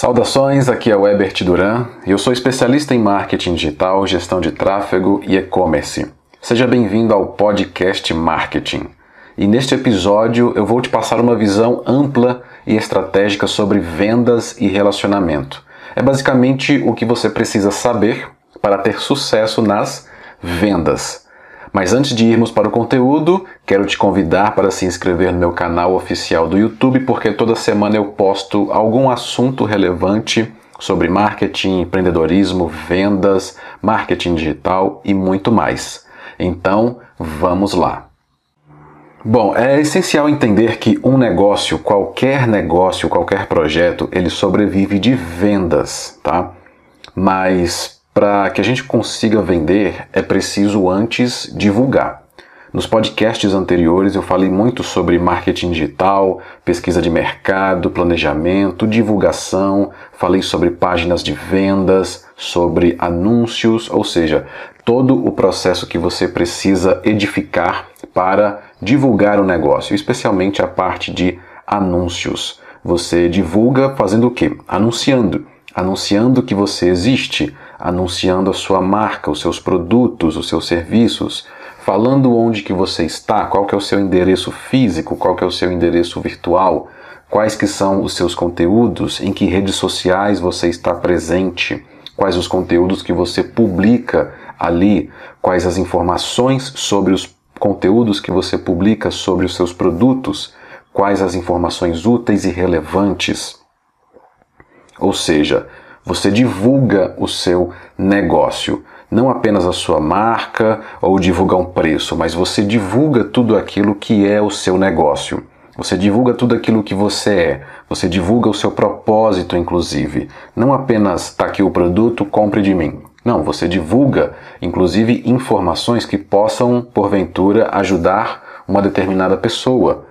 Saudações, aqui é o Ebert Duran e eu sou especialista em marketing digital, gestão de tráfego e e-commerce. Seja bem-vindo ao podcast Marketing. E neste episódio eu vou te passar uma visão ampla e estratégica sobre vendas e relacionamento. É basicamente o que você precisa saber para ter sucesso nas vendas. Mas antes de irmos para o conteúdo, quero te convidar para se inscrever no meu canal oficial do YouTube, porque toda semana eu posto algum assunto relevante sobre marketing, empreendedorismo, vendas, marketing digital e muito mais. Então, vamos lá. Bom, é essencial entender que um negócio, qualquer negócio, qualquer projeto, ele sobrevive de vendas, tá? Mas para que a gente consiga vender, é preciso antes divulgar. Nos podcasts anteriores eu falei muito sobre marketing digital, pesquisa de mercado, planejamento, divulgação, falei sobre páginas de vendas, sobre anúncios, ou seja, todo o processo que você precisa edificar para divulgar o negócio, especialmente a parte de anúncios. Você divulga fazendo o quê? Anunciando. Anunciando que você existe, anunciando a sua marca, os seus produtos, os seus serviços, falando onde que você está, qual que é o seu endereço físico, qual que é o seu endereço virtual, quais que são os seus conteúdos, em que redes sociais você está presente, quais os conteúdos que você publica ali, quais as informações sobre os conteúdos que você publica sobre os seus produtos, quais as informações úteis e relevantes. Ou seja, você divulga o seu negócio, não apenas a sua marca ou divulga um preço, mas você divulga tudo aquilo que é o seu negócio. Você divulga tudo aquilo que você é. Você divulga o seu propósito, inclusive. Não apenas está aqui o produto, compre de mim. Não, você divulga, inclusive, informações que possam, porventura, ajudar uma determinada pessoa.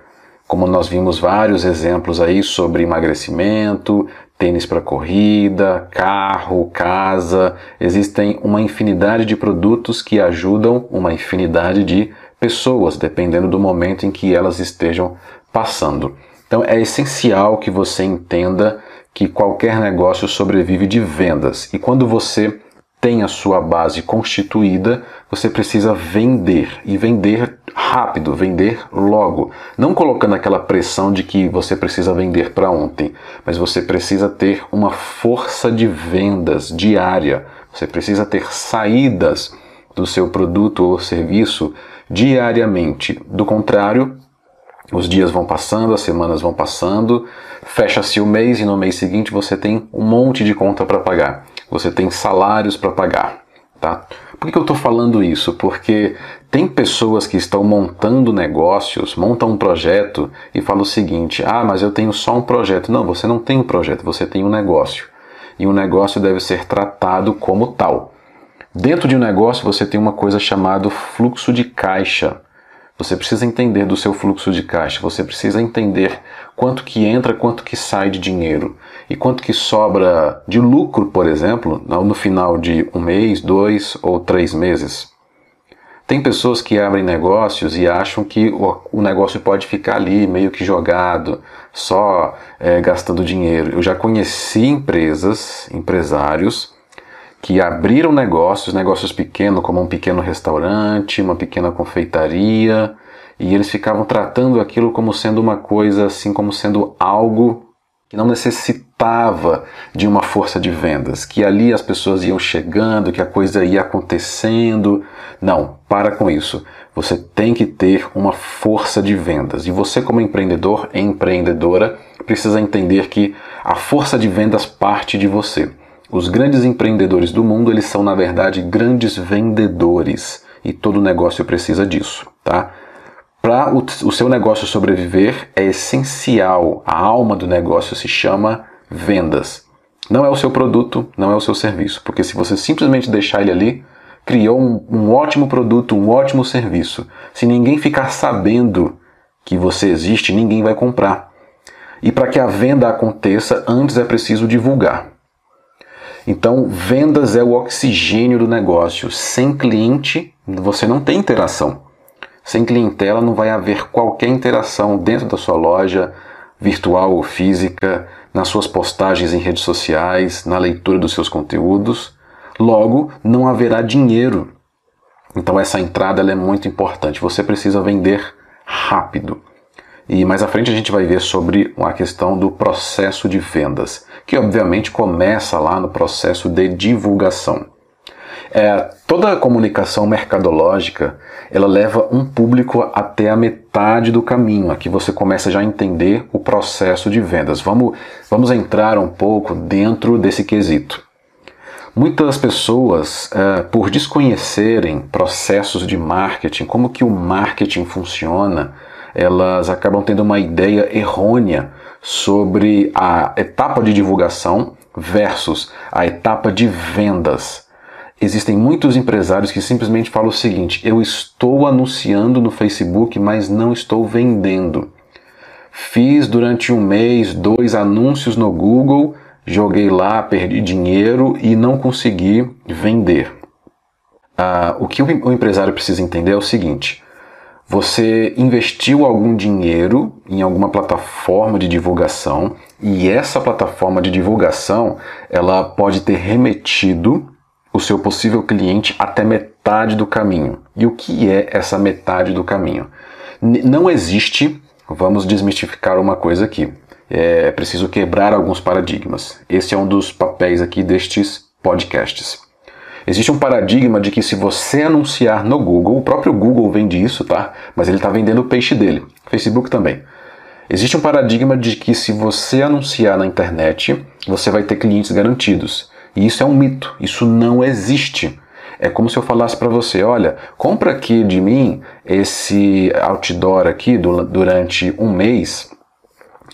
Como nós vimos vários exemplos aí sobre emagrecimento, tênis para corrida, carro, casa. Existem uma infinidade de produtos que ajudam uma infinidade de pessoas, dependendo do momento em que elas estejam passando. Então é essencial que você entenda que qualquer negócio sobrevive de vendas. E quando você tem a sua base constituída, você precisa vender e vender rápido, vender logo. Não colocando aquela pressão de que você precisa vender para ontem, mas você precisa ter uma força de vendas diária. Você precisa ter saídas do seu produto ou serviço diariamente. Do contrário, os dias vão passando, as semanas vão passando, fecha-se o mês e no mês seguinte você tem um monte de conta para pagar você tem salários para pagar. Tá? Por que eu estou falando isso? Porque tem pessoas que estão montando negócios, montam um projeto e falam o seguinte: ah, mas eu tenho só um projeto. Não, você não tem um projeto, você tem um negócio. E o um negócio deve ser tratado como tal. Dentro de um negócio você tem uma coisa chamada fluxo de caixa. Você precisa entender do seu fluxo de caixa, você precisa entender quanto que entra, quanto que sai de dinheiro e quanto que sobra de lucro, por exemplo, no final de um mês, dois ou três meses. Tem pessoas que abrem negócios e acham que o negócio pode ficar ali meio que jogado, só é, gastando dinheiro. Eu já conheci empresas, empresários que abriram negócios, negócios pequenos, como um pequeno restaurante, uma pequena confeitaria, e eles ficavam tratando aquilo como sendo uma coisa, assim, como sendo algo que não necessitava de uma força de vendas, que ali as pessoas iam chegando, que a coisa ia acontecendo. Não, para com isso. Você tem que ter uma força de vendas. E você, como empreendedor, empreendedora, precisa entender que a força de vendas parte de você. Os grandes empreendedores do mundo, eles são na verdade grandes vendedores e todo negócio precisa disso, tá? Para o, o seu negócio sobreviver, é essencial, a alma do negócio se chama vendas. Não é o seu produto, não é o seu serviço, porque se você simplesmente deixar ele ali, criou um, um ótimo produto, um ótimo serviço. Se ninguém ficar sabendo que você existe, ninguém vai comprar. E para que a venda aconteça, antes é preciso divulgar. Então, vendas é o oxigênio do negócio. Sem cliente, você não tem interação. Sem clientela, não vai haver qualquer interação dentro da sua loja, virtual ou física, nas suas postagens em redes sociais, na leitura dos seus conteúdos. Logo, não haverá dinheiro. Então essa entrada é muito importante. Você precisa vender rápido. E mais à frente a gente vai ver sobre a questão do processo de vendas, que obviamente começa lá no processo de divulgação. É, toda a comunicação mercadológica ela leva um público até a metade do caminho. Aqui você começa já a entender o processo de vendas. Vamos, vamos entrar um pouco dentro desse quesito. Muitas pessoas, é, por desconhecerem processos de marketing, como que o marketing funciona, elas acabam tendo uma ideia errônea sobre a etapa de divulgação versus a etapa de vendas. Existem muitos empresários que simplesmente falam o seguinte: eu estou anunciando no Facebook, mas não estou vendendo. Fiz durante um mês dois anúncios no Google, joguei lá, perdi dinheiro e não consegui vender. Ah, o que o empresário precisa entender é o seguinte: você investiu algum dinheiro em alguma plataforma de divulgação e essa plataforma de divulgação ela pode ter remetido o seu possível cliente até metade do caminho. E o que é essa metade do caminho? Não existe, vamos desmistificar uma coisa aqui. É preciso quebrar alguns paradigmas. Esse é um dos papéis aqui destes podcasts. Existe um paradigma de que se você anunciar no Google, o próprio Google vende isso, tá? Mas ele está vendendo o peixe dele. Facebook também. Existe um paradigma de que se você anunciar na internet, você vai ter clientes garantidos. E isso é um mito. Isso não existe. É como se eu falasse para você, olha, compra aqui de mim esse outdoor aqui durante um mês.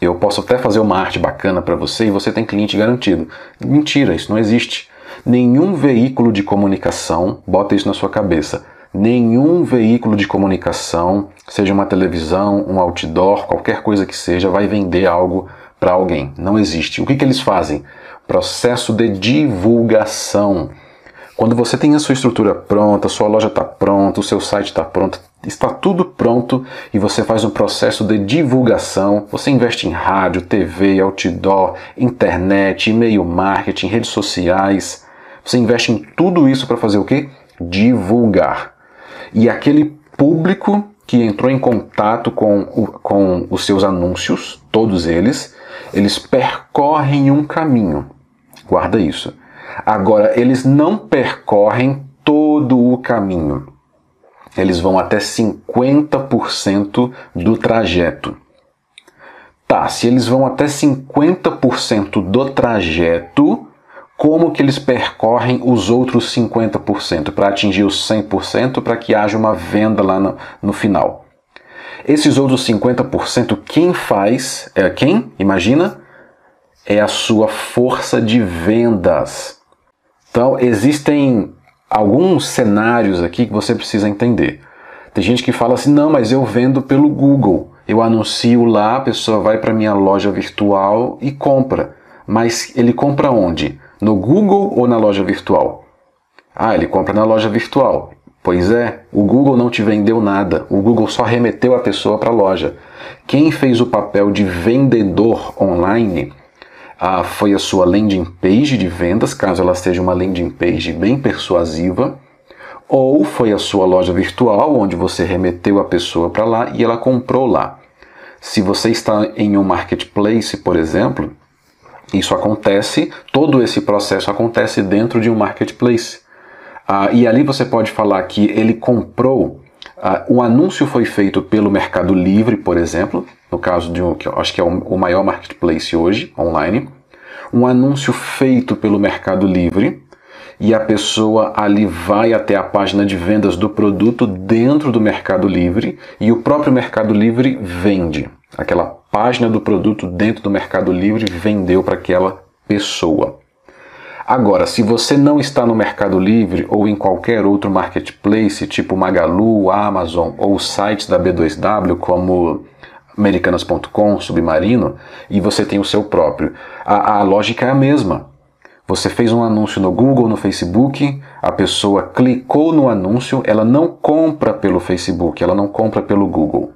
Eu posso até fazer uma arte bacana para você e você tem cliente garantido. Mentira, isso não existe. Nenhum veículo de comunicação, bota isso na sua cabeça, nenhum veículo de comunicação, seja uma televisão, um outdoor, qualquer coisa que seja, vai vender algo para alguém. Não existe. O que, que eles fazem? Processo de divulgação. Quando você tem a sua estrutura pronta, sua loja está pronta, o seu site está pronto, está tudo pronto e você faz um processo de divulgação. Você investe em rádio, TV, outdoor, internet, e-mail marketing, redes sociais. Você investe em tudo isso para fazer o quê? Divulgar. E aquele público que entrou em contato com, o, com os seus anúncios, todos eles, eles percorrem um caminho. Guarda isso. Agora, eles não percorrem todo o caminho. Eles vão até 50% do trajeto. Tá, se eles vão até 50% do trajeto, como que eles percorrem os outros 50% para atingir os 100% para que haja uma venda lá no, no final. Esses outros 50%, quem faz, é quem? Imagina? É a sua força de vendas. Então, existem alguns cenários aqui que você precisa entender. Tem gente que fala assim: não, mas eu vendo pelo Google. Eu anuncio lá, a pessoa vai para minha loja virtual e compra. Mas ele compra onde? No Google ou na loja virtual? Ah, ele compra na loja virtual. Pois é, o Google não te vendeu nada, o Google só remeteu a pessoa para a loja. Quem fez o papel de vendedor online ah, foi a sua landing page de vendas, caso ela seja uma landing page bem persuasiva, ou foi a sua loja virtual, onde você remeteu a pessoa para lá e ela comprou lá. Se você está em um marketplace, por exemplo, isso acontece, todo esse processo acontece dentro de um marketplace. Ah, e ali você pode falar que ele comprou, ah, o anúncio foi feito pelo Mercado Livre, por exemplo, no caso de um que eu acho que é o maior marketplace hoje, online. Um anúncio feito pelo Mercado Livre e a pessoa ali vai até a página de vendas do produto dentro do Mercado Livre e o próprio Mercado Livre vende. Aquela página do produto dentro do Mercado Livre vendeu para aquela pessoa. Agora, se você não está no Mercado Livre ou em qualquer outro marketplace, tipo Magalu, Amazon ou sites da B2W, como americanas.com, Submarino, e você tem o seu próprio, a, a lógica é a mesma. Você fez um anúncio no Google, no Facebook, a pessoa clicou no anúncio, ela não compra pelo Facebook, ela não compra pelo Google,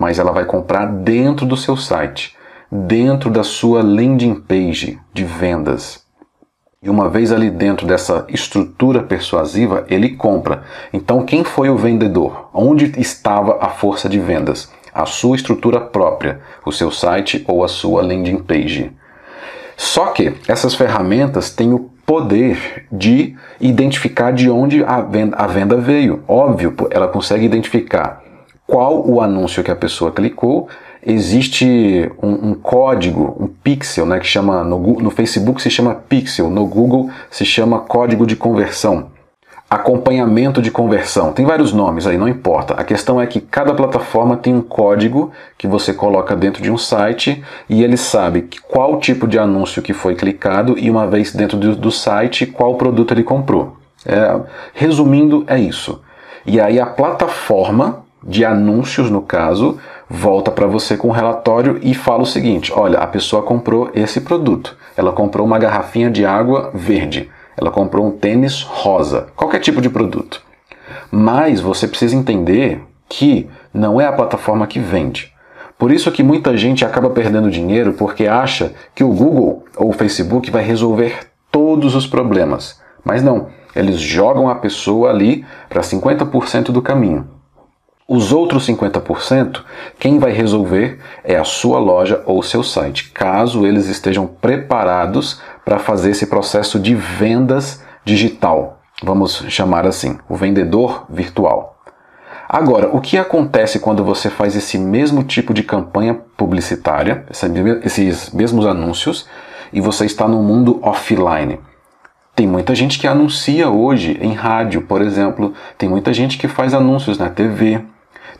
mas ela vai comprar dentro do seu site, dentro da sua landing page de vendas. E uma vez ali dentro dessa estrutura persuasiva, ele compra. Então, quem foi o vendedor? Onde estava a força de vendas? A sua estrutura própria, o seu site ou a sua landing page. Só que essas ferramentas têm o poder de identificar de onde a venda, a venda veio. Óbvio, ela consegue identificar qual o anúncio que a pessoa clicou existe um, um, código, um pixel, né, que chama no, no Facebook se chama pixel, no Google se chama código de conversão. Acompanhamento de conversão. Tem vários nomes aí, não importa. A questão é que cada plataforma tem um código que você coloca dentro de um site e ele sabe qual tipo de anúncio que foi clicado e uma vez dentro do, do site, qual produto ele comprou. É, resumindo, é isso. E aí a plataforma de anúncios, no caso, volta para você com um relatório e fala o seguinte: olha, a pessoa comprou esse produto. Ela comprou uma garrafinha de água verde. Ela comprou um tênis rosa. Qualquer tipo de produto. Mas você precisa entender que não é a plataforma que vende. Por isso que muita gente acaba perdendo dinheiro porque acha que o Google ou o Facebook vai resolver todos os problemas. Mas não, eles jogam a pessoa ali para 50% do caminho. Os outros 50%, quem vai resolver é a sua loja ou seu site, caso eles estejam preparados para fazer esse processo de vendas digital. Vamos chamar assim, o vendedor virtual. Agora, o que acontece quando você faz esse mesmo tipo de campanha publicitária, esses mesmos anúncios, e você está no mundo offline? Tem muita gente que anuncia hoje em rádio, por exemplo, tem muita gente que faz anúncios na TV,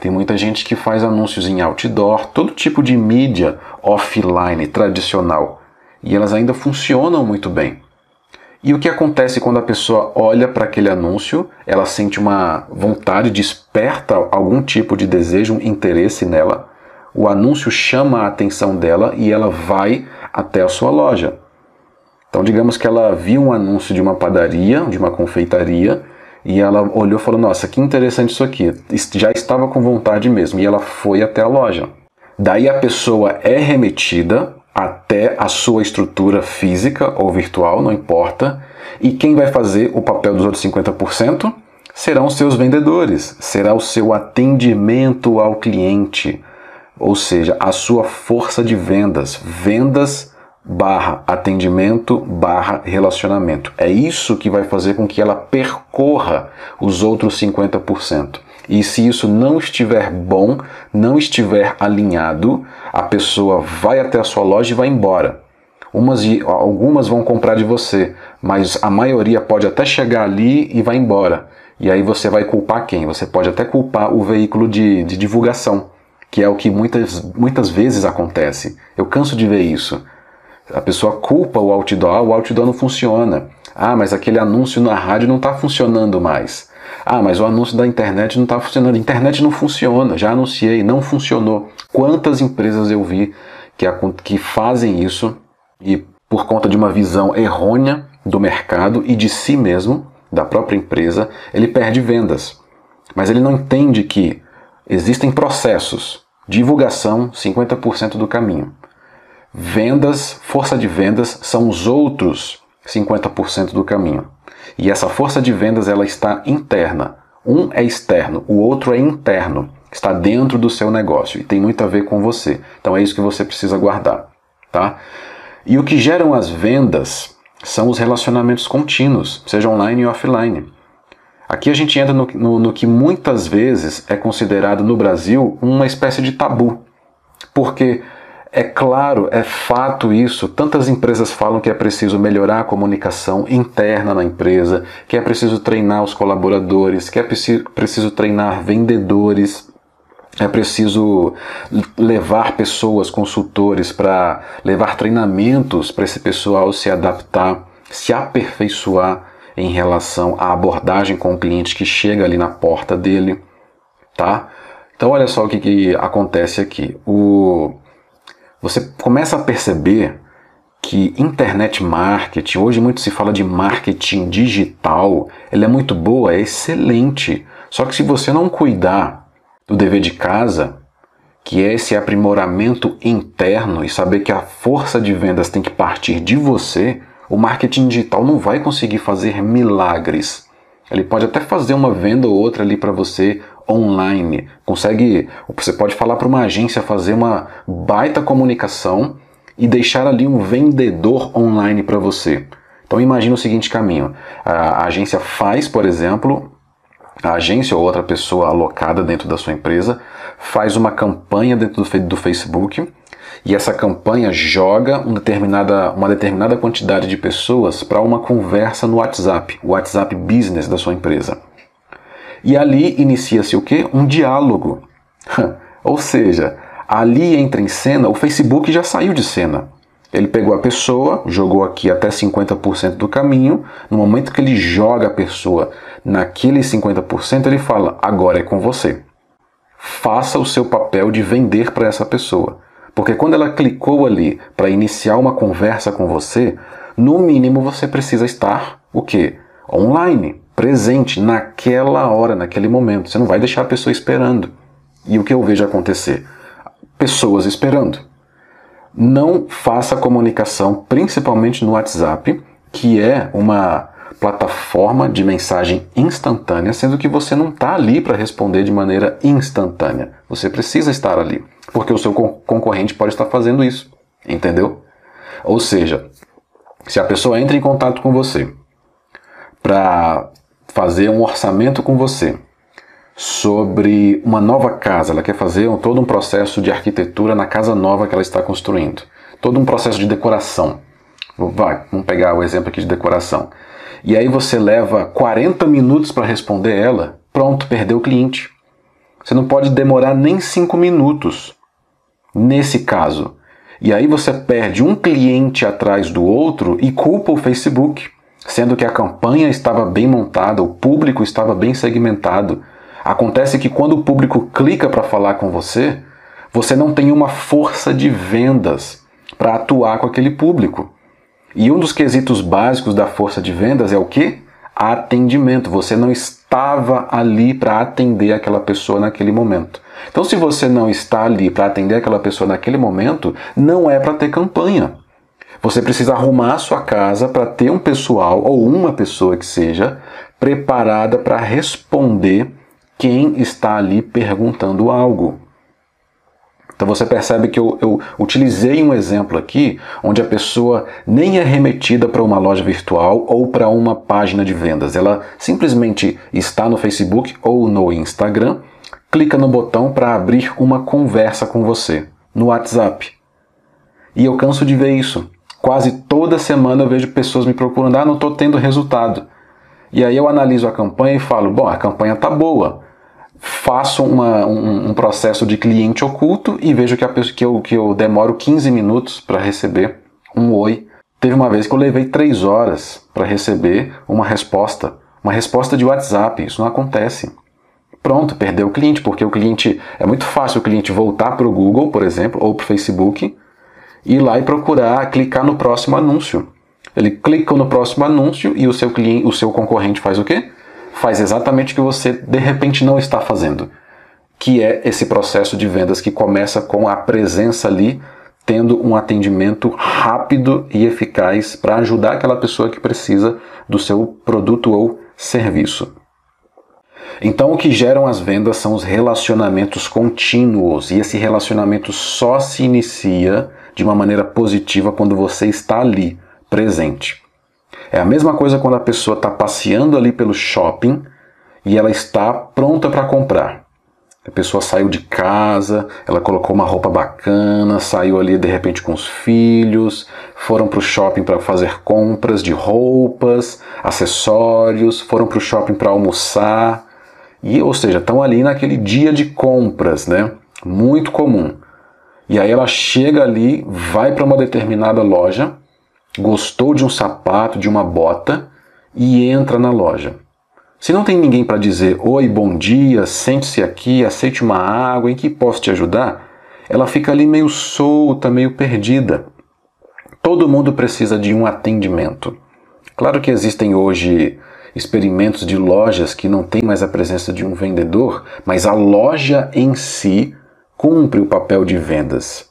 tem muita gente que faz anúncios em outdoor, todo tipo de mídia offline tradicional. E elas ainda funcionam muito bem. E o que acontece quando a pessoa olha para aquele anúncio, ela sente uma vontade, desperta algum tipo de desejo, um interesse nela, o anúncio chama a atenção dela e ela vai até a sua loja. Então, digamos que ela viu um anúncio de uma padaria, de uma confeitaria, e ela olhou e falou: Nossa, que interessante isso aqui. Já estava com vontade mesmo. E ela foi até a loja. Daí a pessoa é remetida até a sua estrutura física ou virtual, não importa. E quem vai fazer o papel dos outros 50%? Serão seus vendedores, será o seu atendimento ao cliente, ou seja, a sua força de vendas. Vendas barra atendimento barra relacionamento. É isso que vai fazer com que ela percorra os outros 50%. E se isso não estiver bom, não estiver alinhado, a pessoa vai até a sua loja e vai embora. Umas, algumas vão comprar de você, mas a maioria pode até chegar ali e vai embora. E aí você vai culpar quem? Você pode até culpar o veículo de, de divulgação, que é o que muitas, muitas vezes acontece. Eu canso de ver isso. A pessoa culpa o outdoor, ah, o outdoor não funciona. Ah, mas aquele anúncio na rádio não está funcionando mais. Ah, mas o anúncio da internet não está funcionando. Internet não funciona, já anunciei, não funcionou. Quantas empresas eu vi que, que fazem isso e por conta de uma visão errônea do mercado e de si mesmo, da própria empresa, ele perde vendas. Mas ele não entende que existem processos. Divulgação, 50% do caminho. Vendas, força de vendas são os outros 50% do caminho. E essa força de vendas ela está interna. Um é externo, o outro é interno, está dentro do seu negócio e tem muito a ver com você. Então é isso que você precisa guardar, tá? E o que geram as vendas são os relacionamentos contínuos, seja online ou offline. Aqui a gente entra no, no, no que muitas vezes é considerado no Brasil uma espécie de tabu, porque é claro, é fato isso. Tantas empresas falam que é preciso melhorar a comunicação interna na empresa, que é preciso treinar os colaboradores, que é preciso treinar vendedores, é preciso levar pessoas, consultores, para levar treinamentos para esse pessoal se adaptar, se aperfeiçoar em relação à abordagem com o cliente que chega ali na porta dele, tá? Então olha só o que, que acontece aqui. O você começa a perceber que internet marketing, hoje muito se fala de marketing digital, ela é muito boa, é excelente. Só que se você não cuidar do dever de casa, que é esse aprimoramento interno e saber que a força de vendas tem que partir de você, o marketing digital não vai conseguir fazer milagres. Ele pode até fazer uma venda ou outra ali para você online. Consegue, você pode falar para uma agência fazer uma baita comunicação e deixar ali um vendedor online para você. Então imagine o seguinte caminho: a agência faz, por exemplo, a agência ou outra pessoa alocada dentro da sua empresa faz uma campanha dentro do Facebook e essa campanha joga uma determinada, uma determinada quantidade de pessoas para uma conversa no WhatsApp, o WhatsApp Business da sua empresa. E ali inicia-se o quê? Um diálogo. Ou seja, ali entra em cena, o Facebook já saiu de cena. Ele pegou a pessoa, jogou aqui até 50% do caminho. No momento que ele joga a pessoa naquele 50%, ele fala: agora é com você. Faça o seu papel de vender para essa pessoa. Porque quando ela clicou ali para iniciar uma conversa com você, no mínimo você precisa estar o quê? Online, presente naquela hora, naquele momento. Você não vai deixar a pessoa esperando. E o que eu vejo acontecer? Pessoas esperando. Não faça comunicação, principalmente no WhatsApp, que é uma plataforma de mensagem instantânea, sendo que você não está ali para responder de maneira instantânea. Você precisa estar ali, porque o seu concorrente pode estar fazendo isso, entendeu? Ou seja, se a pessoa entra em contato com você para fazer um orçamento com você sobre uma nova casa, ela quer fazer todo um processo de arquitetura na casa nova que ela está construindo, todo um processo de decoração. Vai, vamos pegar o exemplo aqui de decoração e aí você leva 40 minutos para responder ela, pronto, perdeu o cliente. Você não pode demorar nem 5 minutos nesse caso. E aí você perde um cliente atrás do outro e culpa o Facebook, sendo que a campanha estava bem montada, o público estava bem segmentado. Acontece que quando o público clica para falar com você, você não tem uma força de vendas para atuar com aquele público. E um dos quesitos básicos da força de vendas é o que? Atendimento. Você não estava ali para atender aquela pessoa naquele momento. Então, se você não está ali para atender aquela pessoa naquele momento, não é para ter campanha. Você precisa arrumar a sua casa para ter um pessoal ou uma pessoa que seja preparada para responder quem está ali perguntando algo. Então você percebe que eu, eu, utilizei um exemplo aqui onde a pessoa nem é remetida para uma loja virtual ou para uma página de vendas. Ela simplesmente está no Facebook ou no Instagram, clica no botão para abrir uma conversa com você no WhatsApp. E eu canso de ver isso. Quase toda semana eu vejo pessoas me procurando, ah, não estou tendo resultado. E aí eu analiso a campanha e falo, bom, a campanha está boa faço uma, um, um, processo de cliente oculto e vejo que, a, que, eu, que eu demoro 15 minutos para receber um oi. Teve uma vez que eu levei 3 horas para receber uma resposta, uma resposta de WhatsApp. Isso não acontece. Pronto, perdeu o cliente, porque o cliente é muito fácil o cliente voltar para o Google, por exemplo, ou para o Facebook, ir lá e procurar, clicar no próximo anúncio. Ele clica no próximo anúncio e o seu cliente, o seu concorrente faz o quê? faz exatamente o que você de repente não está fazendo, que é esse processo de vendas que começa com a presença ali, tendo um atendimento rápido e eficaz para ajudar aquela pessoa que precisa do seu produto ou serviço. Então, o que geram as vendas são os relacionamentos contínuos, e esse relacionamento só se inicia de uma maneira positiva quando você está ali, presente. É a mesma coisa quando a pessoa está passeando ali pelo shopping e ela está pronta para comprar. A pessoa saiu de casa, ela colocou uma roupa bacana, saiu ali de repente com os filhos, foram para o shopping para fazer compras de roupas, acessórios, foram para o shopping para almoçar, e ou seja, estão ali naquele dia de compras, né? Muito comum. E aí ela chega ali, vai para uma determinada loja, gostou de um sapato, de uma bota e entra na loja. Se não tem ninguém para dizer oi, bom dia, sente-se aqui, aceite uma água, em que posso te ajudar? Ela fica ali meio solta, meio perdida. Todo mundo precisa de um atendimento. Claro que existem hoje experimentos de lojas que não têm mais a presença de um vendedor, mas a loja em si cumpre o papel de vendas.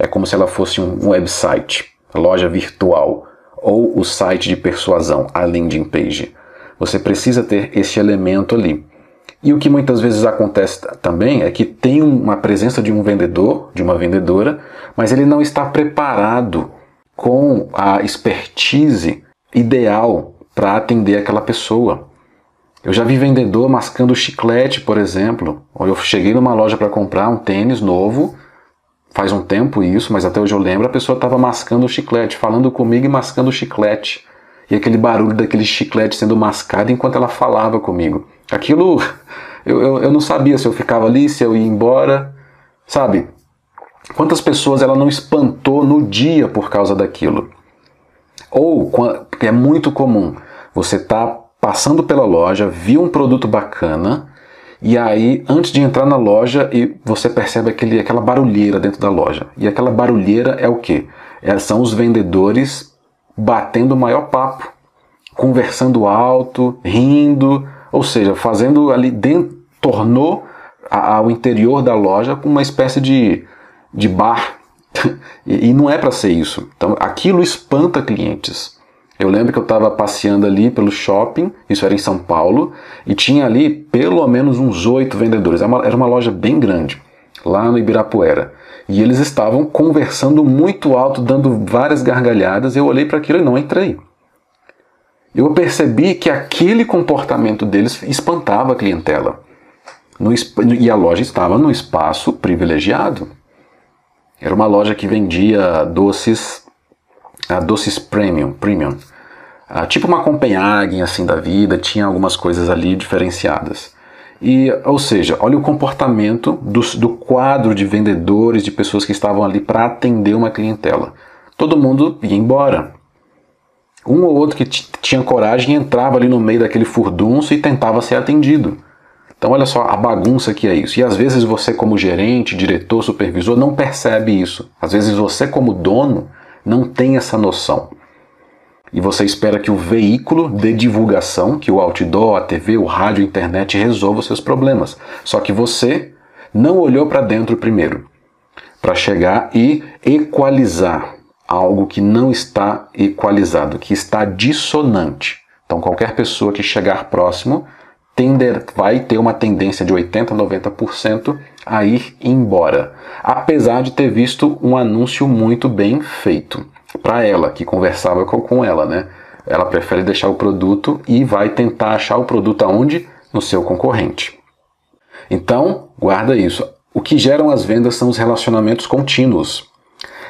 É como se ela fosse um website, loja virtual ou o site de persuasão, a landing page. Você precisa ter esse elemento ali. E o que muitas vezes acontece também é que tem uma presença de um vendedor, de uma vendedora, mas ele não está preparado com a expertise ideal para atender aquela pessoa. Eu já vi vendedor mascando chiclete, por exemplo. Eu cheguei numa loja para comprar um tênis novo, faz um tempo isso, mas até hoje eu lembro, a pessoa estava mascando o chiclete, falando comigo e mascando o chiclete. E aquele barulho daquele chiclete sendo mascado enquanto ela falava comigo. Aquilo, eu, eu, eu não sabia se eu ficava ali, se eu ia embora, sabe? Quantas pessoas ela não espantou no dia por causa daquilo? Ou, é muito comum, você está passando pela loja, viu um produto bacana, e aí, antes de entrar na loja, e você percebe aquele, aquela barulheira dentro da loja. E aquela barulheira é o quê? É, são os vendedores batendo o maior papo, conversando alto, rindo, ou seja, fazendo ali dentro, tornou ao interior da loja uma espécie de, de bar. e, e não é para ser isso. Então aquilo espanta clientes. Eu lembro que eu estava passeando ali pelo shopping, isso era em São Paulo, e tinha ali pelo menos uns oito vendedores. Era uma, era uma loja bem grande, lá no Ibirapuera. E eles estavam conversando muito alto, dando várias gargalhadas. Eu olhei para aquilo e não entrei eu percebi que aquele comportamento deles espantava a clientela. No, e a loja estava num espaço privilegiado. Era uma loja que vendia doces, uh, doces premium, premium. Uh, tipo uma Copenhagen assim da vida, tinha algumas coisas ali diferenciadas. E, ou seja, olha o comportamento do, do quadro de vendedores, de pessoas que estavam ali para atender uma clientela. Todo mundo ia embora. Um ou outro que tinha coragem entrava ali no meio daquele furdunço e tentava ser atendido. Então, olha só a bagunça que é isso. E às vezes você, como gerente, diretor, supervisor, não percebe isso. Às vezes você, como dono, não tem essa noção. E você espera que o veículo de divulgação, que o outdoor, a TV, o rádio, a internet resolva os seus problemas. Só que você não olhou para dentro primeiro, para chegar e equalizar algo que não está equalizado, que está dissonante. Então, qualquer pessoa que chegar próximo tender, vai ter uma tendência de 80% a 90% a ir embora, apesar de ter visto um anúncio muito bem feito para ela, que conversava com, ela, né? Ela prefere deixar o produto e vai tentar achar o produto aonde? No seu concorrente. Então, guarda isso. O que geram as vendas são os relacionamentos contínuos.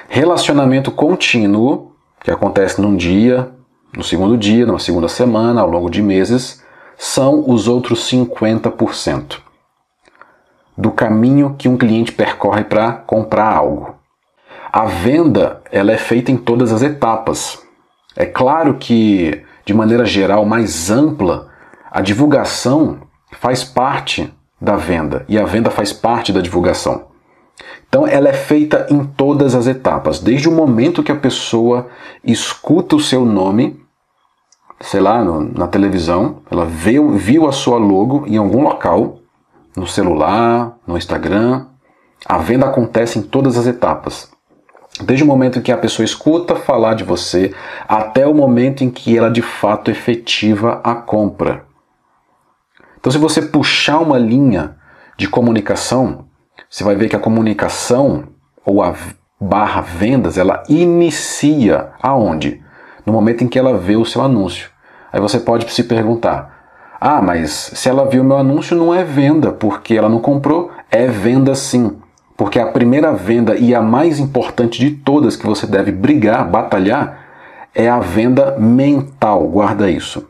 Relacionamento contínuo, que acontece num dia, no segundo dia, numa segunda semana, ao longo de meses, são os outros 50% do caminho que um cliente percorre para comprar algo. A venda ela é feita em todas as etapas. É claro que, de maneira geral, mais ampla, a divulgação faz parte da venda e a venda faz parte da divulgação. Então ela é feita em todas as etapas, desde o momento que a pessoa escuta o seu nome, sei lá, no, na televisão, ela viu, viu a sua logo em algum local, no celular, no Instagram. A venda acontece em todas as etapas. Desde o momento em que a pessoa escuta falar de você até o momento em que ela de fato efetiva a compra. Então, se você puxar uma linha de comunicação, você vai ver que a comunicação ou a barra vendas, ela inicia aonde? No momento em que ela vê o seu anúncio. Aí você pode se perguntar: "Ah, mas se ela viu meu anúncio não é venda, porque ela não comprou, é venda sim". Porque a primeira venda e a mais importante de todas que você deve brigar, batalhar, é a venda mental. Guarda isso.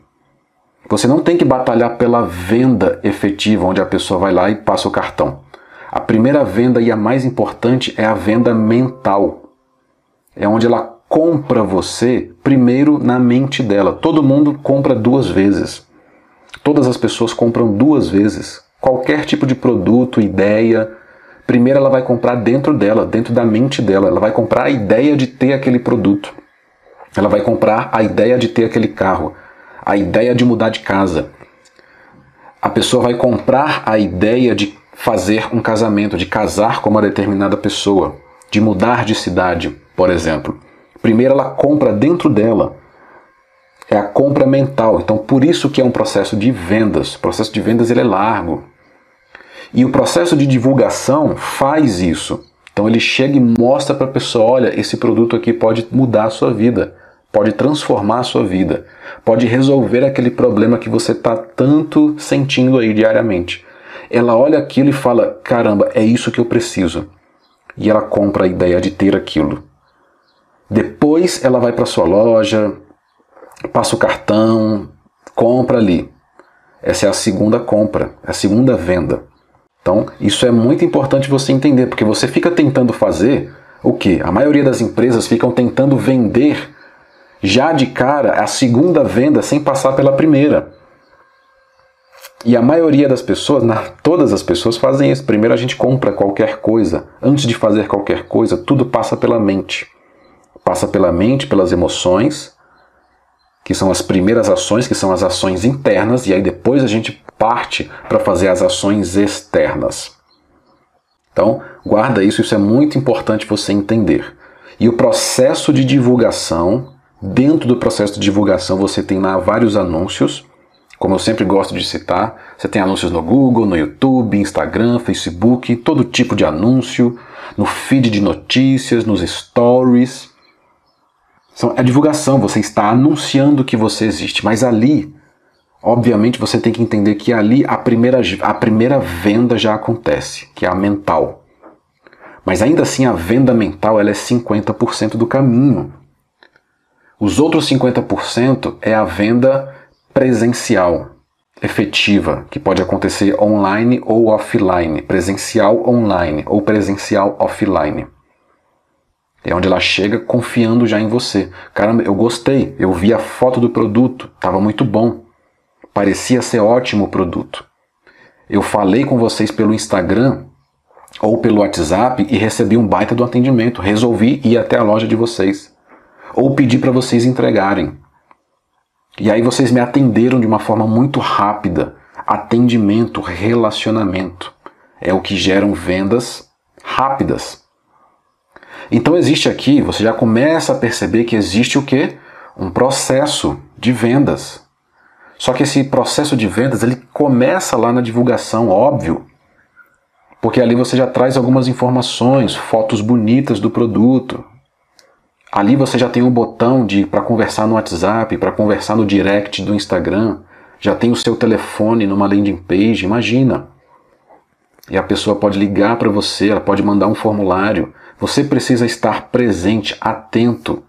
Você não tem que batalhar pela venda efetiva, onde a pessoa vai lá e passa o cartão. A primeira venda e a mais importante é a venda mental. É onde ela compra você primeiro na mente dela. Todo mundo compra duas vezes. Todas as pessoas compram duas vezes. Qualquer tipo de produto, ideia. Primeiro ela vai comprar dentro dela, dentro da mente dela. Ela vai comprar a ideia de ter aquele produto. Ela vai comprar a ideia de ter aquele carro, a ideia de mudar de casa. A pessoa vai comprar a ideia de fazer um casamento, de casar com uma determinada pessoa, de mudar de cidade, por exemplo. Primeiro ela compra dentro dela. É a compra mental. Então por isso que é um processo de vendas. O processo de vendas ele é largo. E o processo de divulgação faz isso. Então ele chega e mostra para a pessoa, olha, esse produto aqui pode mudar a sua vida, pode transformar a sua vida, pode resolver aquele problema que você está tanto sentindo aí diariamente. Ela olha aquilo e fala, caramba, é isso que eu preciso. E ela compra a ideia de ter aquilo. Depois ela vai para sua loja, passa o cartão, compra ali. Essa é a segunda compra, a segunda venda. Então, isso é muito importante você entender, porque você fica tentando fazer o que? A maioria das empresas ficam tentando vender já de cara a segunda venda sem passar pela primeira. E a maioria das pessoas, na, todas as pessoas fazem isso. Primeiro a gente compra qualquer coisa. Antes de fazer qualquer coisa, tudo passa pela mente. Passa pela mente, pelas emoções, que são as primeiras ações, que são as ações internas, e aí depois a gente parte para fazer as ações externas. Então, guarda isso, isso é muito importante você entender. E o processo de divulgação, dentro do processo de divulgação você tem lá vários anúncios, como eu sempre gosto de citar, você tem anúncios no Google, no YouTube, Instagram, Facebook, todo tipo de anúncio, no feed de notícias, nos stories. É divulgação, você está anunciando que você existe, mas ali Obviamente você tem que entender que ali a primeira, a primeira venda já acontece, que é a mental. Mas ainda assim a venda mental ela é 50% do caminho. Os outros 50% é a venda presencial, efetiva, que pode acontecer online ou offline, presencial online ou presencial offline. É onde ela chega confiando já em você. Caramba, eu gostei, eu vi a foto do produto, estava muito bom. Parecia ser ótimo o produto. Eu falei com vocês pelo Instagram ou pelo WhatsApp e recebi um baita do atendimento. Resolvi ir até a loja de vocês. Ou pedi para vocês entregarem. E aí vocês me atenderam de uma forma muito rápida. Atendimento, relacionamento. É o que geram vendas rápidas. Então existe aqui, você já começa a perceber que existe o que? Um processo de vendas. Só que esse processo de vendas ele começa lá na divulgação, óbvio, porque ali você já traz algumas informações, fotos bonitas do produto. Ali você já tem um botão de para conversar no WhatsApp, para conversar no direct do Instagram, já tem o seu telefone numa landing page, imagina. E a pessoa pode ligar para você, ela pode mandar um formulário. Você precisa estar presente, atento,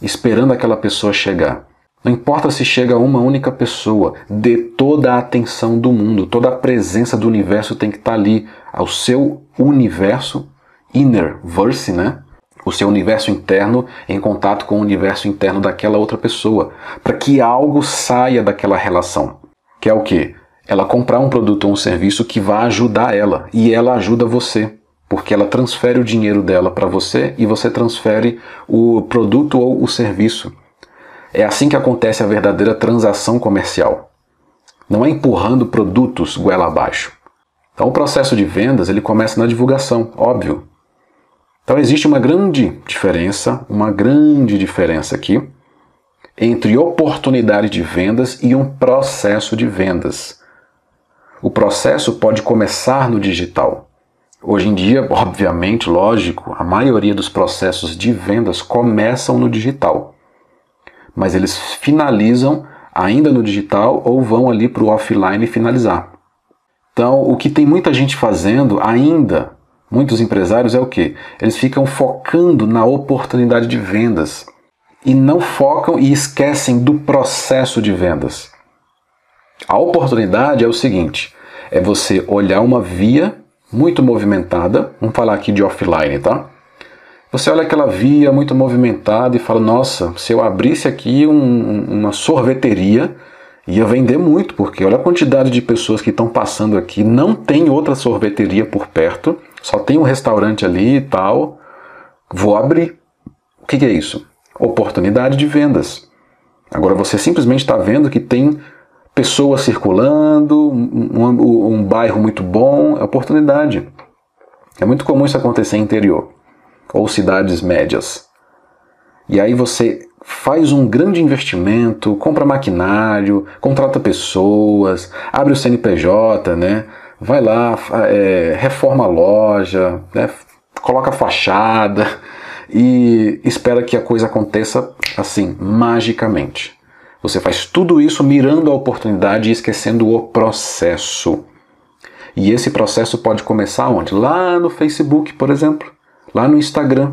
esperando aquela pessoa chegar. Não importa se chega uma única pessoa, dê toda a atenção do mundo, toda a presença do universo tem que estar ali, ao seu universo, inner verse, né? O seu universo interno em contato com o universo interno daquela outra pessoa, para que algo saia daquela relação. Que é o que? Ela comprar um produto ou um serviço que vai ajudar ela e ela ajuda você, porque ela transfere o dinheiro dela para você e você transfere o produto ou o serviço. É assim que acontece a verdadeira transação comercial. Não é empurrando produtos goela abaixo. Então o processo de vendas ele começa na divulgação, óbvio. Então existe uma grande diferença, uma grande diferença aqui entre oportunidade de vendas e um processo de vendas. O processo pode começar no digital. Hoje em dia, obviamente, lógico, a maioria dos processos de vendas começam no digital mas eles finalizam ainda no digital ou vão ali para o offline finalizar. Então, o que tem muita gente fazendo ainda, muitos empresários, é o que? Eles ficam focando na oportunidade de vendas e não focam e esquecem do processo de vendas. A oportunidade é o seguinte: é você olhar uma via muito movimentada, vamos falar aqui de offline, tá? Você olha aquela via muito movimentada e fala: nossa, se eu abrisse aqui um, uma sorveteria, ia vender muito, porque olha a quantidade de pessoas que estão passando aqui. Não tem outra sorveteria por perto, só tem um restaurante ali e tal. Vou abrir. O que, que é isso? Oportunidade de vendas. Agora você simplesmente está vendo que tem pessoas circulando, um, um, um bairro muito bom, é oportunidade. É muito comum isso acontecer em interior ou cidades médias. E aí você faz um grande investimento, compra maquinário, contrata pessoas, abre o CNPJ, né? Vai lá, é, reforma a loja, né? coloca fachada e espera que a coisa aconteça assim, magicamente. Você faz tudo isso mirando a oportunidade e esquecendo o processo. E esse processo pode começar onde? Lá no Facebook, por exemplo, lá no Instagram.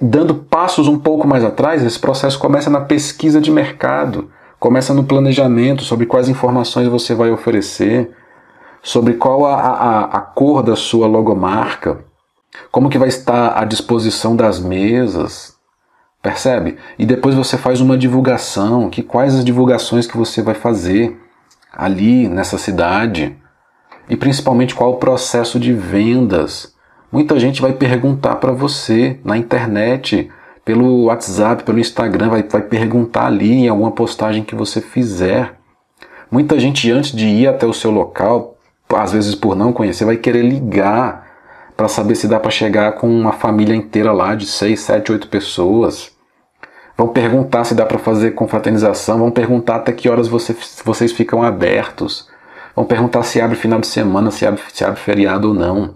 Dando passos um pouco mais atrás, esse processo começa na pesquisa de mercado, começa no planejamento sobre quais informações você vai oferecer, sobre qual a, a, a cor da sua logomarca, como que vai estar à disposição das mesas, percebe? E depois você faz uma divulgação, que quais as divulgações que você vai fazer ali nessa cidade e principalmente qual o processo de vendas. Muita gente vai perguntar para você na internet, pelo WhatsApp, pelo Instagram, vai, vai perguntar ali em alguma postagem que você fizer. Muita gente, antes de ir até o seu local, às vezes por não conhecer, vai querer ligar para saber se dá para chegar com uma família inteira lá de 6, 7, 8 pessoas. Vão perguntar se dá para fazer confraternização, vão perguntar até que horas você, vocês ficam abertos. Vão perguntar se abre final de semana, se abre, se abre feriado ou não.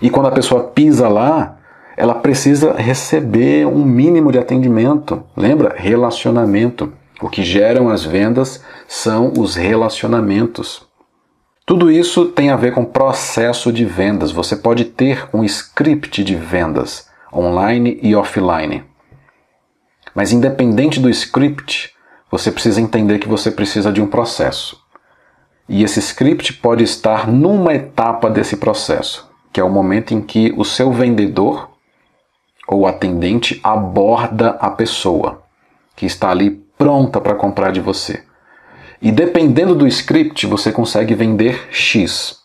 E quando a pessoa pisa lá, ela precisa receber um mínimo de atendimento. Lembra? Relacionamento. O que geram as vendas são os relacionamentos. Tudo isso tem a ver com processo de vendas. Você pode ter um script de vendas, online e offline. Mas independente do script, você precisa entender que você precisa de um processo. E esse script pode estar numa etapa desse processo, que é o momento em que o seu vendedor ou atendente aborda a pessoa que está ali pronta para comprar de você. E dependendo do script, você consegue vender X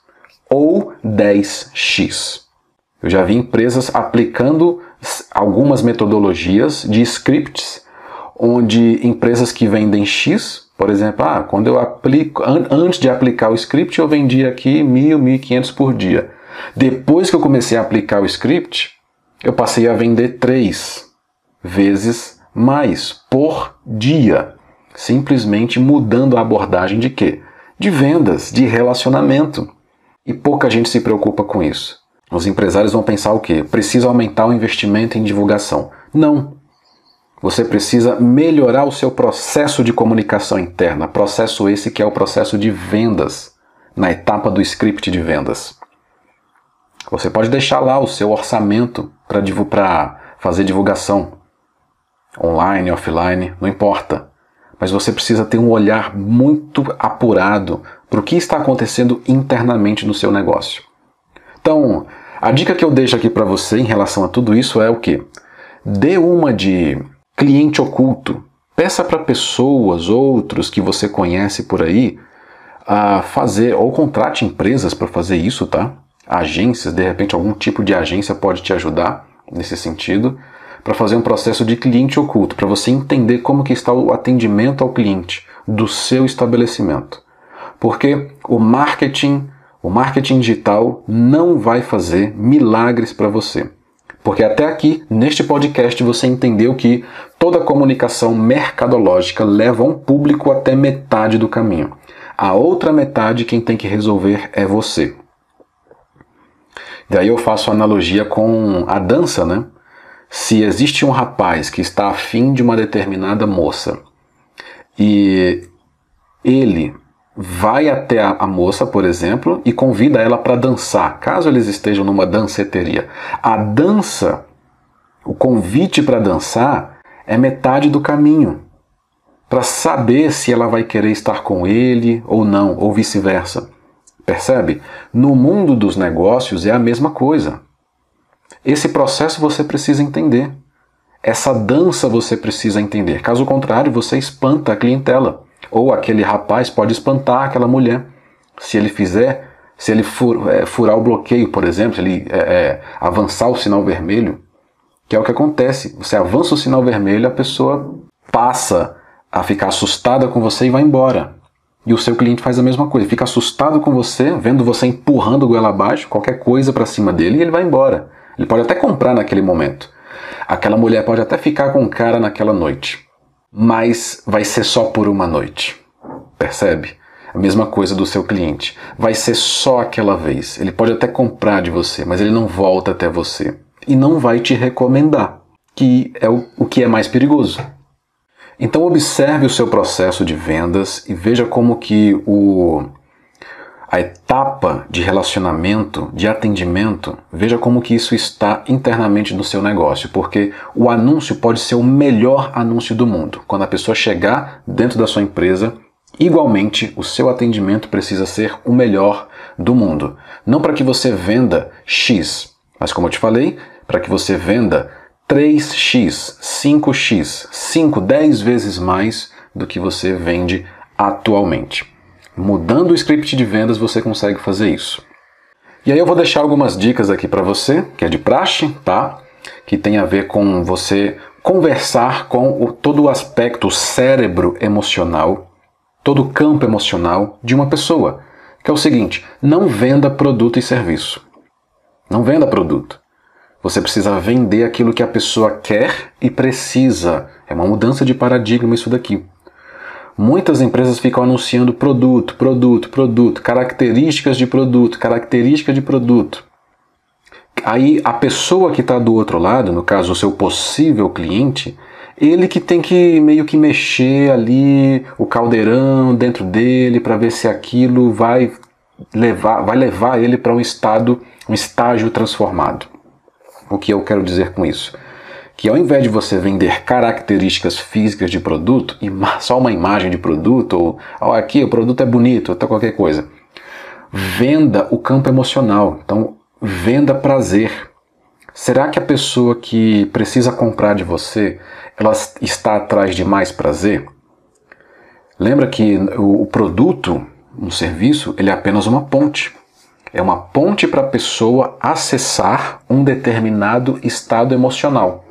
ou 10X. Eu já vi empresas aplicando algumas metodologias de scripts, onde empresas que vendem X por exemplo, ah, quando eu aplico, an antes de aplicar o script, eu vendia aqui mil, mil quinhentos por dia. Depois que eu comecei a aplicar o script, eu passei a vender três vezes mais por dia, simplesmente mudando a abordagem de quê? De vendas, de relacionamento. E pouca gente se preocupa com isso. Os empresários vão pensar o quê? Precisa aumentar o investimento em divulgação. Não. Você precisa melhorar o seu processo de comunicação interna, processo esse que é o processo de vendas, na etapa do script de vendas. Você pode deixar lá o seu orçamento para fazer divulgação, online, offline, não importa. Mas você precisa ter um olhar muito apurado para o que está acontecendo internamente no seu negócio. Então, a dica que eu deixo aqui para você em relação a tudo isso é o que? Dê uma de cliente oculto. Peça para pessoas, outros que você conhece por aí, a fazer, ou contrate empresas para fazer isso, tá? Agências, de repente algum tipo de agência pode te ajudar nesse sentido, para fazer um processo de cliente oculto, para você entender como que está o atendimento ao cliente do seu estabelecimento. Porque o marketing, o marketing digital não vai fazer milagres para você. Porque até aqui, neste podcast, você entendeu que toda comunicação mercadológica leva um público até metade do caminho. A outra metade, quem tem que resolver é você. Daí eu faço analogia com a dança, né? Se existe um rapaz que está afim de uma determinada moça e ele vai até a, moça, por exemplo, e convida ela para dançar, caso eles estejam numa danceteria. A dança, o convite para dançar, é metade do caminho para saber se ela vai querer estar com ele ou não, ou vice-versa. Percebe? No mundo dos negócios é a mesma coisa. Esse processo você precisa entender. Essa dança você precisa entender. Caso contrário, você espanta a clientela. Ou aquele rapaz pode espantar aquela mulher. Se ele fizer, se ele fur, é, furar o bloqueio, por exemplo, se ele é, é, avançar o sinal vermelho, que é o que acontece. Você avança o sinal vermelho, a pessoa passa a ficar assustada com você e vai embora. E o seu cliente faz a mesma coisa, fica assustado com você, vendo você empurrando o goela abaixo, qualquer coisa para cima dele, e ele vai embora. Ele pode até comprar naquele momento. Aquela mulher pode até ficar com o cara naquela noite, mas vai ser só por uma noite. Percebe? A mesma coisa do seu cliente. Vai ser só aquela vez. Ele pode até comprar de você, mas ele não volta até você. E não vai te recomendar, que é o, o que é mais perigoso. Então observe o seu processo de vendas e veja como que o a etapa de relacionamento, de atendimento, veja como que isso está internamente no seu negócio, porque o anúncio pode ser o melhor anúncio do mundo. Quando a pessoa chegar dentro da sua empresa, igualmente o seu atendimento precisa ser o melhor do mundo. Não para que você venda X, mas como eu te falei, para que você venda 3x, 5x, 5, 10 vezes mais do que você vende atualmente. Mudando o script de vendas você consegue fazer isso. E aí eu vou deixar algumas dicas aqui para você, que é de praxe, tá? Que tem a ver com você conversar com o, todo o aspecto, cérebro emocional, todo o campo emocional de uma pessoa. Que é o seguinte: não venda produto e serviço. Não venda produto. Você precisa vender aquilo que a pessoa quer e precisa. É uma mudança de paradigma isso daqui. Muitas empresas ficam anunciando produto, produto, produto, características de produto, característica de produto. Aí a pessoa que está do outro lado, no caso o seu possível cliente, ele que tem que meio que mexer ali o caldeirão dentro dele para ver se aquilo vai levar, vai levar ele para um estado, um estágio transformado. O que eu quero dizer com isso? Que ao invés de você vender características físicas de produto só uma imagem de produto, ou oh, aqui o produto é bonito, ou qualquer coisa, venda o campo emocional. Então, venda prazer. Será que a pessoa que precisa comprar de você, ela está atrás de mais prazer? Lembra que o produto, um serviço, ele é apenas uma ponte é uma ponte para a pessoa acessar um determinado estado emocional.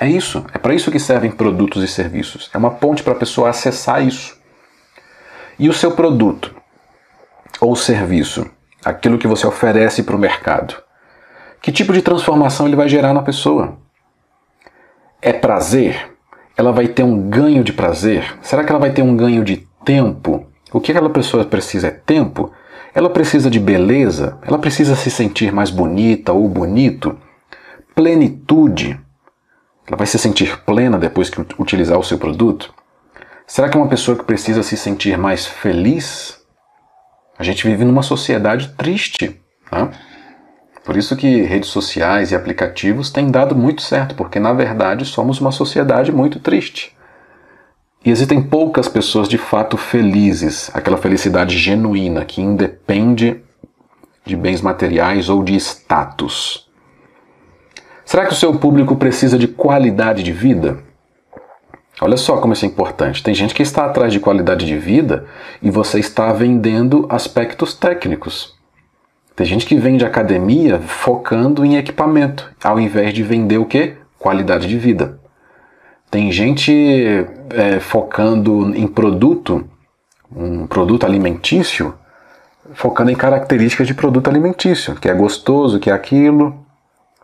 É isso, é para isso que servem produtos e serviços. É uma ponte para a pessoa acessar isso. E o seu produto ou serviço, aquilo que você oferece para o mercado, que tipo de transformação ele vai gerar na pessoa? É prazer? Ela vai ter um ganho de prazer? Será que ela vai ter um ganho de tempo? O que aquela pessoa precisa é tempo? Ela precisa de beleza, ela precisa se sentir mais bonita ou bonito. Plenitude. Ela vai se sentir plena depois que utilizar o seu produto? Será que é uma pessoa que precisa se sentir mais feliz? A gente vive numa sociedade triste. Né? Por isso que redes sociais e aplicativos têm dado muito certo, porque na verdade somos uma sociedade muito triste. E existem poucas pessoas de fato felizes, aquela felicidade genuína que independe de bens materiais ou de status. Será que o seu público precisa de qualidade de vida? Olha só como isso é importante. Tem gente que está atrás de qualidade de vida e você está vendendo aspectos técnicos. Tem gente que vende academia focando em equipamento, ao invés de vender o que? Qualidade de vida. Tem gente é, focando em produto, um produto alimentício, focando em características de produto alimentício, que é gostoso, que é aquilo.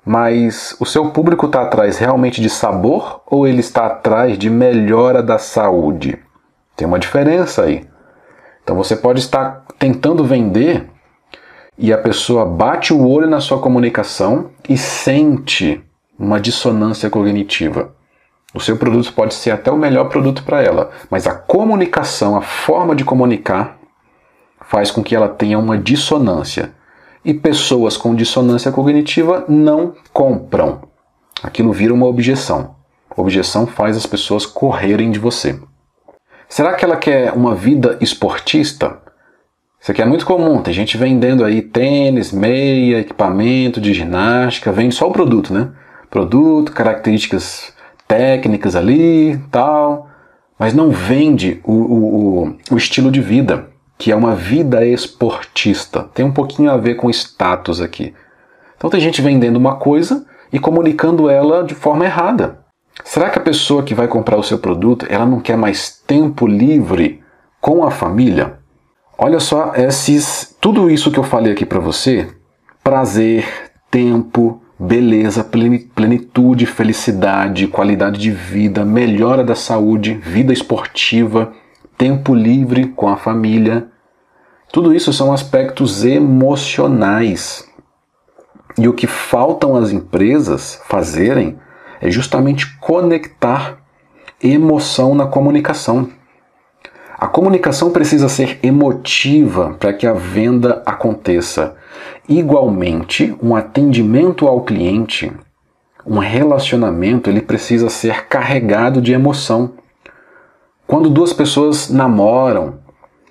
Mas o seu público está atrás realmente de sabor ou ele está atrás de melhora da saúde? Tem uma diferença aí. Então você pode estar tentando vender e a pessoa bate o olho na sua comunicação e sente uma dissonância cognitiva. O seu produto pode ser até o melhor produto para ela, mas a comunicação, a forma de comunicar, faz com que ela tenha uma dissonância. E pessoas com dissonância cognitiva não compram. Aquilo vira uma objeção. objeção faz as pessoas correrem de você. Será que ela quer uma vida esportista? Isso aqui é muito comum, tem gente vendendo aí tênis, meia, equipamento de ginástica, vende só o produto, né? Produto, características técnicas ali tal, mas não vende o, o, o estilo de vida, que é uma vida esportista. Tem um pouquinho a ver com status aqui. Então tem gente vendendo uma coisa e comunicando ela de forma errada. Será que a pessoa que vai comprar o seu produto, ela não quer mais tempo livre com a família? Olha só esses, tudo isso que eu falei aqui para você, prazer, tempo, beleza, plenitude, felicidade, qualidade de vida, melhora da saúde, vida esportiva, tempo livre com a família. Tudo isso são aspectos emocionais. E o que faltam as empresas fazerem é justamente conectar emoção na comunicação. A comunicação precisa ser emotiva para que a venda aconteça. Igualmente, um atendimento ao cliente, um relacionamento, ele precisa ser carregado de emoção. Quando duas pessoas namoram,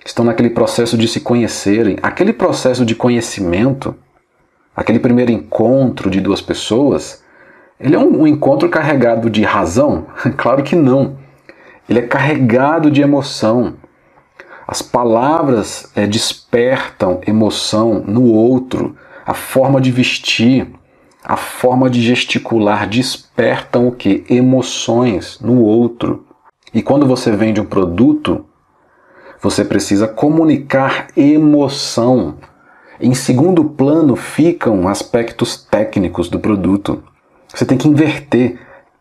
estão naquele processo de se conhecerem, aquele processo de conhecimento, aquele primeiro encontro de duas pessoas, ele é um, um encontro carregado de razão? claro que não. Ele é carregado de emoção. As palavras é, despertam emoção no outro. A forma de vestir, a forma de gesticular despertam o que? Emoções no outro. E quando você vende um produto, você precisa comunicar emoção. Em segundo plano ficam aspectos técnicos do produto. Você tem que inverter.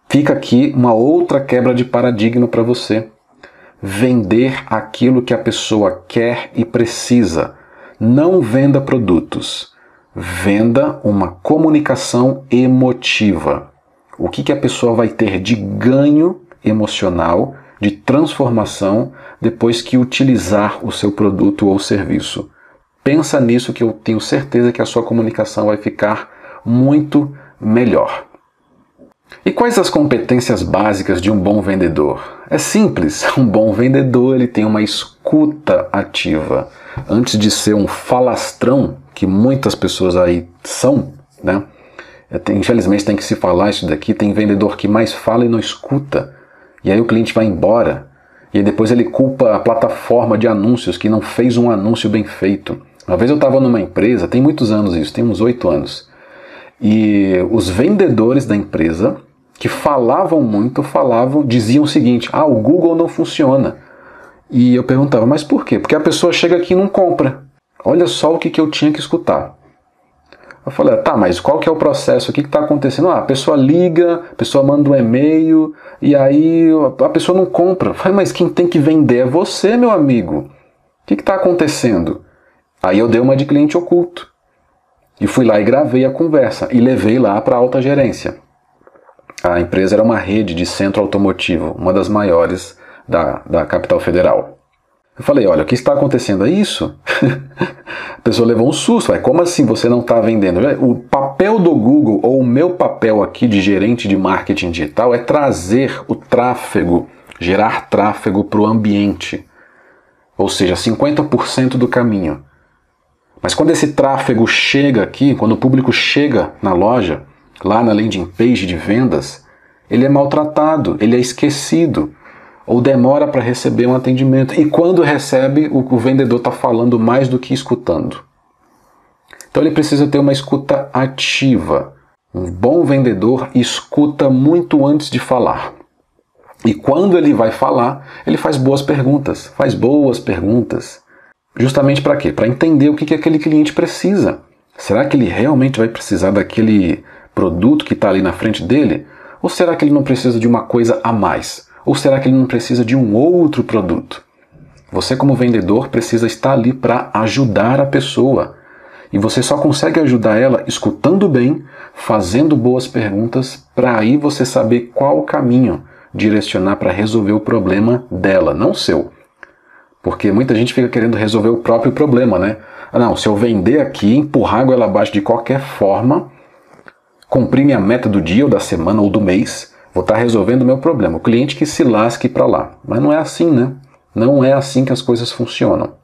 Fica aqui uma outra quebra de paradigma para você. Vender aquilo que a pessoa quer e precisa. Não venda produtos. Venda uma comunicação emotiva. O que, que a pessoa vai ter de ganho emocional, de transformação, depois que utilizar o seu produto ou serviço. Pensa nisso que eu tenho certeza que a sua comunicação vai ficar muito melhor. E quais as competências básicas de um bom vendedor? É simples, um bom vendedor ele tem uma escuta ativa. Antes de ser um falastrão, que muitas pessoas aí são, né? É, infelizmente tem que se falar isso daqui, tem vendedor que mais fala e não escuta. E aí o cliente vai embora. E depois ele culpa a plataforma de anúncios que não fez um anúncio bem feito. Uma vez eu estava numa empresa, tem muitos anos isso, tem uns oito anos. E os vendedores da empresa, que falavam muito, falavam, diziam o seguinte: ah, o Google não funciona. E eu perguntava, mas por quê? Porque a pessoa chega aqui e não compra. Olha só o que, que eu tinha que escutar. Eu falei, tá, mas qual que é o processo? O que está acontecendo? Ah, a pessoa liga, a pessoa manda um e-mail e aí a pessoa não compra. Eu falei, mas quem tem que vender é você, meu amigo. O que está acontecendo? Aí eu dei uma de cliente oculto. E fui lá e gravei a conversa e levei lá para a alta gerência. A empresa era uma rede de centro automotivo, uma das maiores da, da capital federal. Eu falei, olha, o que está acontecendo é isso? a pessoa levou um susto, vai, como assim você não está vendendo? O papel do Google, ou o meu papel aqui de gerente de marketing digital, é trazer o tráfego, gerar tráfego para o ambiente. Ou seja, 50% do caminho. Mas quando esse tráfego chega aqui, quando o público chega na loja, lá na landing page de vendas, ele é maltratado, ele é esquecido ou demora para receber um atendimento. E quando recebe, o, o vendedor está falando mais do que escutando. Então ele precisa ter uma escuta ativa. Um bom vendedor escuta muito antes de falar. E quando ele vai falar, ele faz boas perguntas, faz boas perguntas. Justamente para quê? Para entender o que, que aquele cliente precisa. Será que ele realmente vai precisar daquele produto que está ali na frente dele? Ou será que ele não precisa de uma coisa a mais? Ou será que ele não precisa de um outro produto? Você, como vendedor, precisa estar ali para ajudar a pessoa. E você só consegue ajudar ela escutando bem, fazendo boas perguntas, para aí você saber qual caminho direcionar para resolver o problema dela, não seu. Porque muita gente fica querendo resolver o próprio problema, né? Ah, não, se eu vender aqui, empurrar água ela abaixo de qualquer forma, cumprir minha meta do dia ou da semana ou do mês, vou estar tá resolvendo o meu problema. O cliente que se lasque para lá. Mas não é assim, né? Não é assim que as coisas funcionam.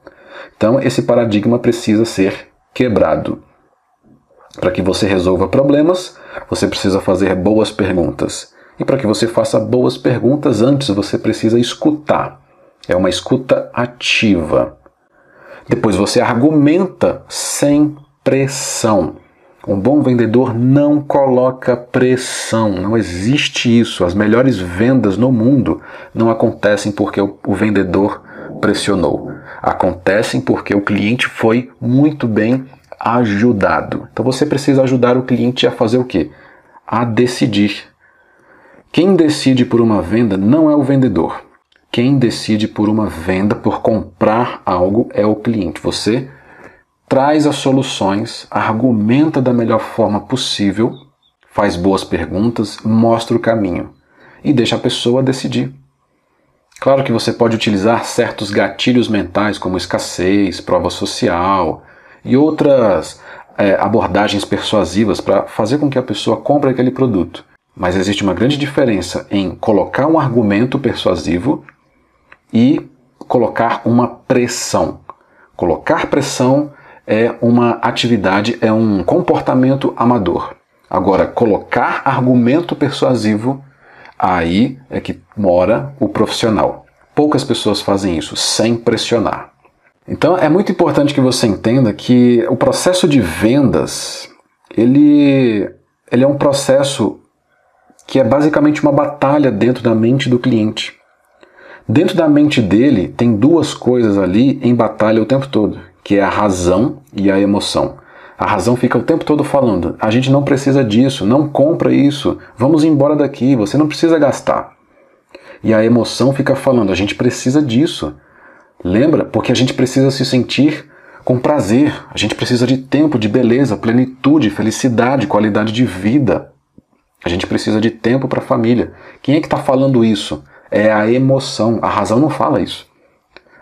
Então, esse paradigma precisa ser quebrado. Para que você resolva problemas, você precisa fazer boas perguntas. E para que você faça boas perguntas, antes você precisa escutar. É uma escuta ativa. Depois você argumenta sem pressão. Um bom vendedor não coloca pressão, não existe isso. As melhores vendas no mundo não acontecem porque o, vendedor pressionou. acontecem porque o cliente foi muito bem ajudado. Então você precisa ajudar o cliente a fazer o quê? A decidir. Quem decide por uma venda não é o vendedor. Quem decide por uma venda, por comprar algo, é o cliente. Você traz as soluções, argumenta da melhor forma possível, faz boas perguntas, mostra o caminho e deixa a pessoa decidir. Claro que você pode utilizar certos gatilhos mentais, como escassez, prova social e outras é, abordagens persuasivas para fazer com que a pessoa compre aquele produto. Mas existe uma grande diferença em colocar um argumento persuasivo e colocar uma pressão. Colocar pressão é uma atividade, é um comportamento amador. Agora, colocar argumento persuasivo, aí é que mora o profissional. Poucas pessoas fazem isso sem pressionar. Então, é muito importante que você entenda que o processo de vendas, ele, ele é um processo que é basicamente uma batalha dentro da mente do cliente. Dentro da mente dele tem duas coisas ali em batalha o tempo todo, que é a razão e a emoção. A razão fica o tempo todo falando: a gente não precisa disso, não compra isso, vamos embora daqui, você não precisa gastar. E a emoção fica falando: a gente precisa disso. Lembra? Porque a gente precisa se sentir com prazer, a gente precisa de tempo, de beleza, plenitude, felicidade, qualidade de vida. A gente precisa de tempo para a família. Quem é que está falando isso? É a emoção. A razão não fala isso.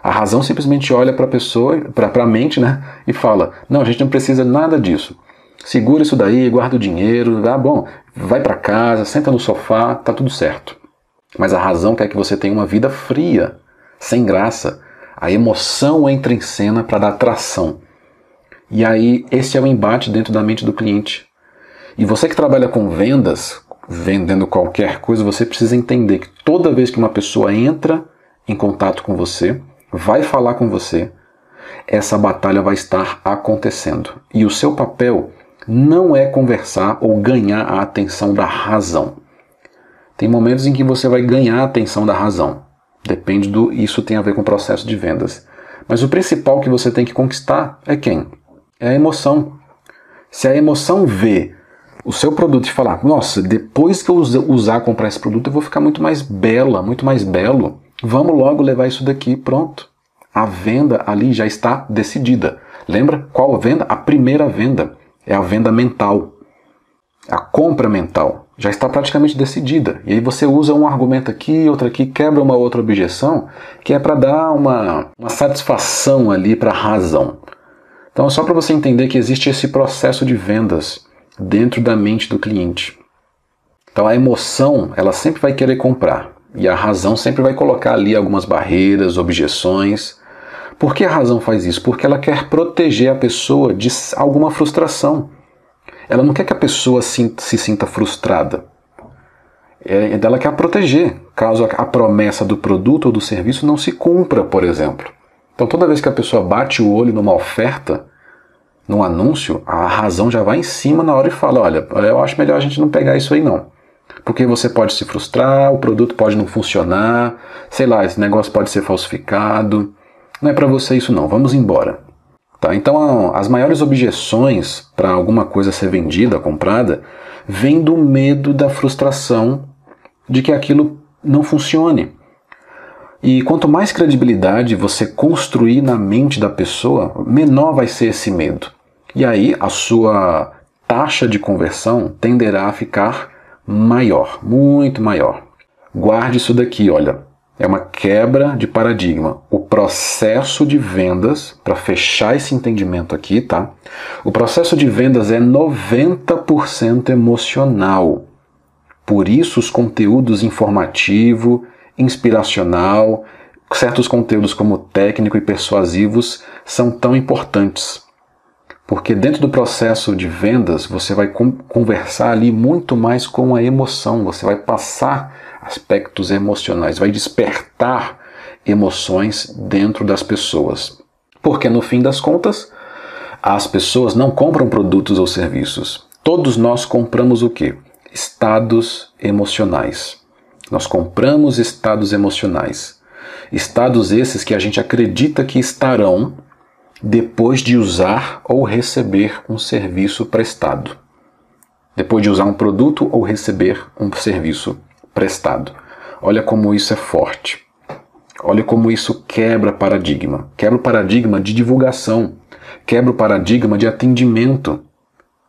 A razão simplesmente olha para a pessoa, para a mente, né, e fala: não, a gente não precisa nada disso. Segura isso daí, guarda o dinheiro, ah, bom, vai para casa, senta no sofá, tá tudo certo. Mas a razão quer que você tenha uma vida fria, sem graça. A emoção entra em cena para dar tração. E aí, esse é o embate dentro da mente do cliente. E você que trabalha com vendas, vendendo qualquer coisa, você precisa entender que toda vez que uma pessoa entra em contato com você, vai falar com você, essa batalha vai estar acontecendo. E o seu papel não é conversar ou ganhar a atenção da razão. Tem momentos em que você vai ganhar a atenção da razão. Depende do. Isso tem a ver com o processo de vendas. Mas o principal que você tem que conquistar é quem? É a emoção. Se a emoção vê o seu produto e falar, nossa, depois que eu usar comprar esse produto, eu vou ficar muito mais bela, muito mais belo. Vamos logo levar isso daqui, pronto. A venda ali já está decidida. Lembra qual a venda? A primeira venda é a venda mental. A compra mental já está praticamente decidida. E aí você usa um argumento aqui, outro aqui, quebra uma outra objeção, que é para dar uma, uma satisfação ali para a razão. Então é só para você entender que existe esse processo de vendas dentro da mente do cliente. Então a emoção, ela sempre vai querer comprar. E a razão sempre vai colocar ali algumas barreiras, objeções. Por que a razão faz isso? Porque ela quer proteger a pessoa de alguma frustração. Ela não quer que a pessoa se, sinta frustrada. É, ela quer proteger, caso a promessa do produto ou do serviço não se cumpra, por exemplo. Então, toda vez que a pessoa bate o olho numa oferta, num anúncio, a razão já vai em cima na hora e fala: olha, eu acho melhor a gente não pegar isso aí não. Porque você pode se frustrar, o produto pode não funcionar, sei lá, esse negócio pode ser falsificado. Não é para você isso não, vamos embora. Tá? Então, as maiores objeções para alguma coisa ser vendida, comprada, vem do medo da frustração de que aquilo não funcione. E quanto mais credibilidade você construir na mente da pessoa, menor vai ser esse medo. E aí a sua taxa de conversão tenderá a ficar maior, muito maior. Guarde isso daqui, olha. É uma quebra de paradigma. O processo de vendas, para fechar esse entendimento aqui, tá? O processo de vendas é 90% emocional. Por isso, os conteúdos informativo, inspiracional, certos conteúdos como técnico e persuasivos são tão importantes. Porque dentro do processo de vendas, você vai conversar ali muito mais com a emoção, você vai passar aspectos emocionais, vai despertar emoções dentro das pessoas. Porque no fim das contas, as pessoas não compram produtos ou serviços. Todos nós compramos o que? Estados emocionais. Nós compramos estados emocionais. Estados esses que a gente acredita que estarão depois de usar ou receber um serviço prestado. Depois de usar um produto ou receber um serviço prestado. Olha como isso é forte. Olha como isso quebra paradigma. Quebra o paradigma de divulgação. Quebra o paradigma de atendimento,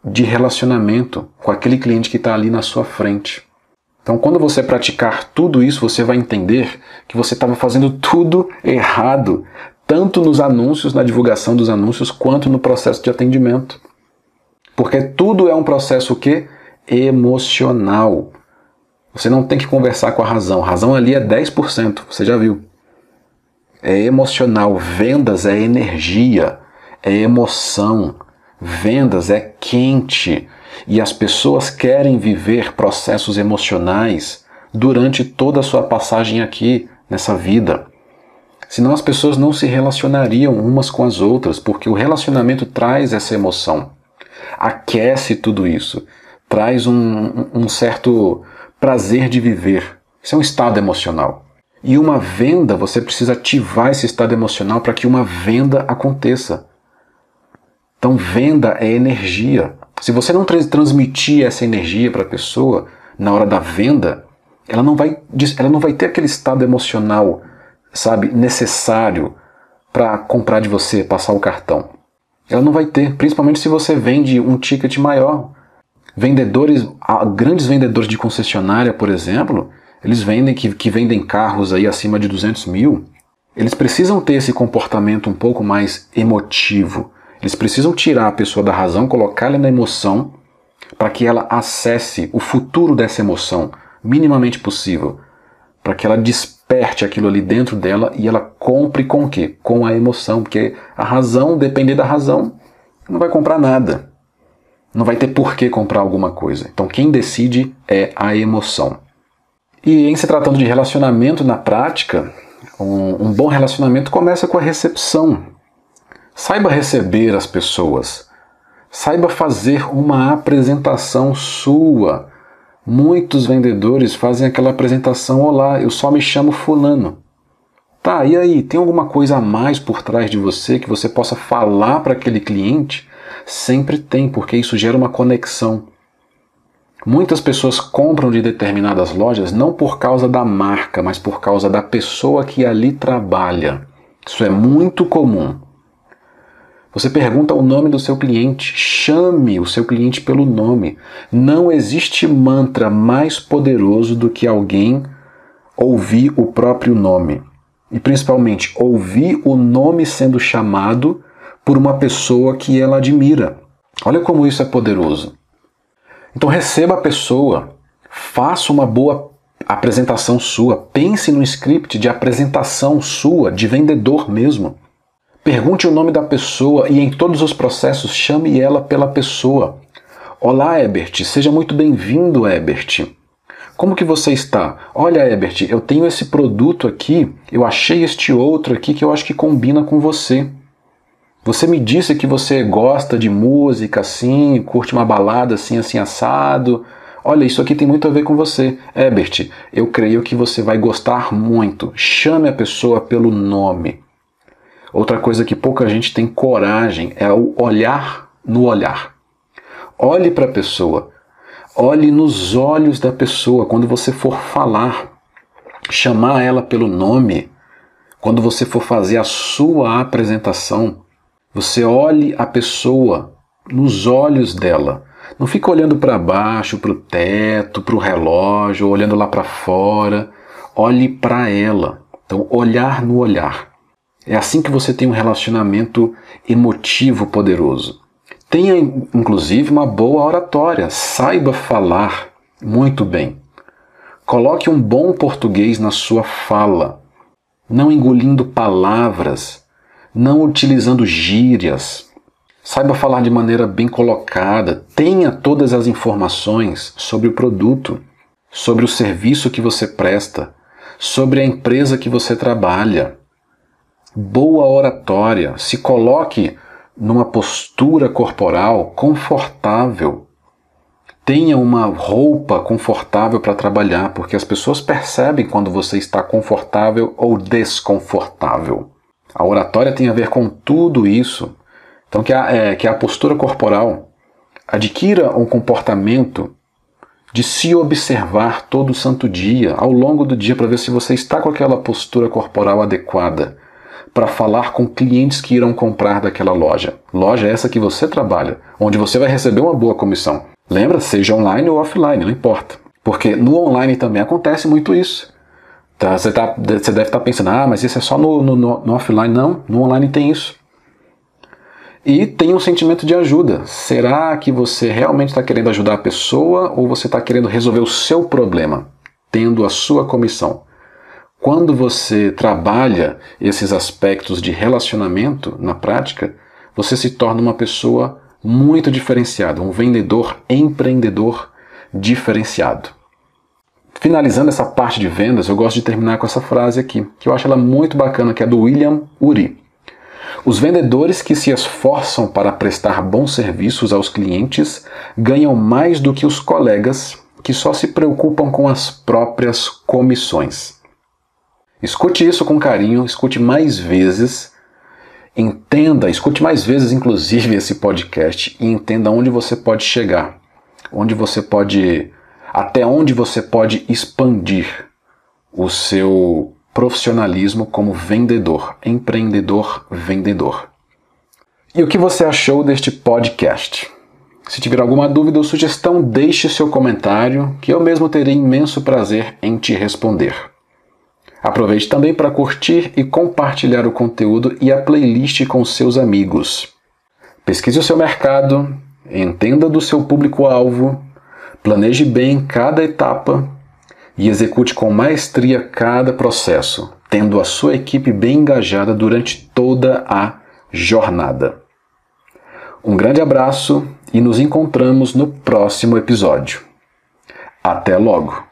de relacionamento com aquele cliente que está ali na sua frente. Então, quando você praticar tudo isso, você vai entender que você estava fazendo tudo errado, tanto nos anúncios, na divulgação dos anúncios, quanto no processo de atendimento. Porque tudo é um processo que emocional. Você não tem que conversar com a razão. A razão ali é 10%, você já viu. É emocional. Vendas é energia, é emoção. Vendas é quente. E as pessoas querem viver processos emocionais durante toda a sua passagem aqui, nessa vida. Senão as pessoas não se relacionariam umas com as outras, porque o relacionamento traz essa emoção, aquece tudo isso, traz um, um certo prazer de viver. Isso é um estado emocional. E uma venda, você precisa ativar esse estado emocional para que uma venda aconteça. Então, venda é energia. Se você não transmitir essa energia para a pessoa na hora da venda, ela não vai, ela não vai ter aquele estado emocional sabe, necessário para comprar de você, passar o cartão. Ela não vai ter, principalmente se você vende um ticket maior. Vendedores, grandes vendedores de concessionária, por exemplo, eles vendem que, que vendem carros aí acima de 200 mil. Eles precisam ter esse comportamento um pouco mais emotivo. Eles precisam tirar a pessoa da razão, colocá-la na emoção, para que ela acesse o futuro dessa emoção, minimamente possível, para que ela desperte desperte aquilo ali dentro dela e ela compre com o quê? Com a emoção, porque a razão, depender da razão, não vai comprar nada. Não vai ter por que comprar alguma coisa. Então quem decide é a emoção. E em se tratando de relacionamento na prática, um, um bom relacionamento começa com a recepção. Saiba receber as pessoas. Saiba fazer uma apresentação sua Muitos vendedores fazem aquela apresentação: Olá, eu só me chamo Fulano. Tá, e aí, tem alguma coisa a mais por trás de você que você possa falar para aquele cliente? Sempre tem, porque isso gera uma conexão. Muitas pessoas compram de determinadas lojas não por causa da marca, mas por causa da pessoa que ali trabalha. Isso é muito comum. Você pergunta o nome do seu cliente, chame o seu cliente pelo nome. Não existe mantra mais poderoso do que alguém ouvir o próprio nome. E principalmente ouvir o nome sendo chamado por uma pessoa que ela admira. Olha como isso é poderoso. Então receba a pessoa, faça uma boa apresentação sua, pense no script de apresentação sua, de vendedor mesmo. Pergunte o nome da pessoa e em todos os processos chame ela pela pessoa. Olá, Ebert, seja muito bem-vindo, Ebert. Como que você está? Olha, Ebert, eu tenho esse produto aqui, eu achei este outro aqui que eu acho que combina com você. Você me disse que você gosta de música assim, curte uma balada assim, assim assado. Olha, isso aqui tem muito a ver com você. Ebert, eu creio que você vai gostar muito. Chame a pessoa pelo nome. Outra coisa que pouca gente tem coragem é o olhar no olhar. Olhe para a pessoa. Olhe nos olhos da pessoa quando você for falar, chamar ela pelo nome, quando você for fazer a sua apresentação, você olhe a pessoa nos olhos dela. Não fica olhando para baixo, para o teto, para o relógio, olhando lá para fora. Olhe para ela. Então, olhar no olhar. É assim que você tem um relacionamento emotivo poderoso. Tenha, inclusive, uma boa oratória, saiba falar muito bem. Coloque um bom português na sua fala, não engolindo palavras, não utilizando gírias. Saiba falar de maneira bem colocada, tenha todas as informações sobre o produto, sobre o serviço que você presta, sobre a empresa que você trabalha boa oratória, se coloque numa postura corporal confortável. tenha uma roupa confortável para trabalhar, porque as pessoas percebem quando você está confortável ou desconfortável. A oratória tem a ver com tudo isso. Então, que a, é, que a postura corporal adquira um comportamento de se observar todo santo dia, ao longo do dia, para ver se você está com aquela postura corporal adequada para falar com clientes que irão comprar daquela loja. Loja essa que você trabalha, onde você vai receber uma boa comissão. Lembra, seja online ou offline, não importa. Porque no online também acontece muito isso. Tá, você, tá, você deve estar tá pensando, ah, mas isso é só no, no, no offline. Não, no online tem isso. E tem um sentimento de ajuda. Será que você realmente está querendo ajudar a pessoa ou você está querendo resolver o seu problema, tendo a sua comissão? Quando você trabalha esses aspectos de relacionamento na prática, você se torna uma pessoa muito diferenciada, um vendedor empreendedor diferenciado. Finalizando essa parte de vendas, eu gosto de terminar com essa frase aqui, que eu acho ela muito bacana, que é do William Uri. Os vendedores que se esforçam para prestar bons serviços aos clientes ganham mais do que os colegas que só se preocupam com as próprias comissões. Escute isso com carinho, escute mais vezes, entenda, escute mais vezes, inclusive, esse podcast e entenda onde você pode chegar, onde você pode até onde você pode expandir o seu profissionalismo como vendedor, empreendedor, vendedor. E o que você achou deste podcast? Se tiver alguma dúvida ou sugestão, deixe seu comentário, que eu mesmo terei imenso prazer em te responder. Aproveite também para curtir e compartilhar o conteúdo e a playlist com seus amigos. Pesquise o seu mercado, entenda do seu público-alvo Planeje bem cada etapa e execute com maestria cada processo, tendo a sua equipe bem engajada durante toda a jornada. Um grande abraço e nos encontramos no próximo episódio. Até logo!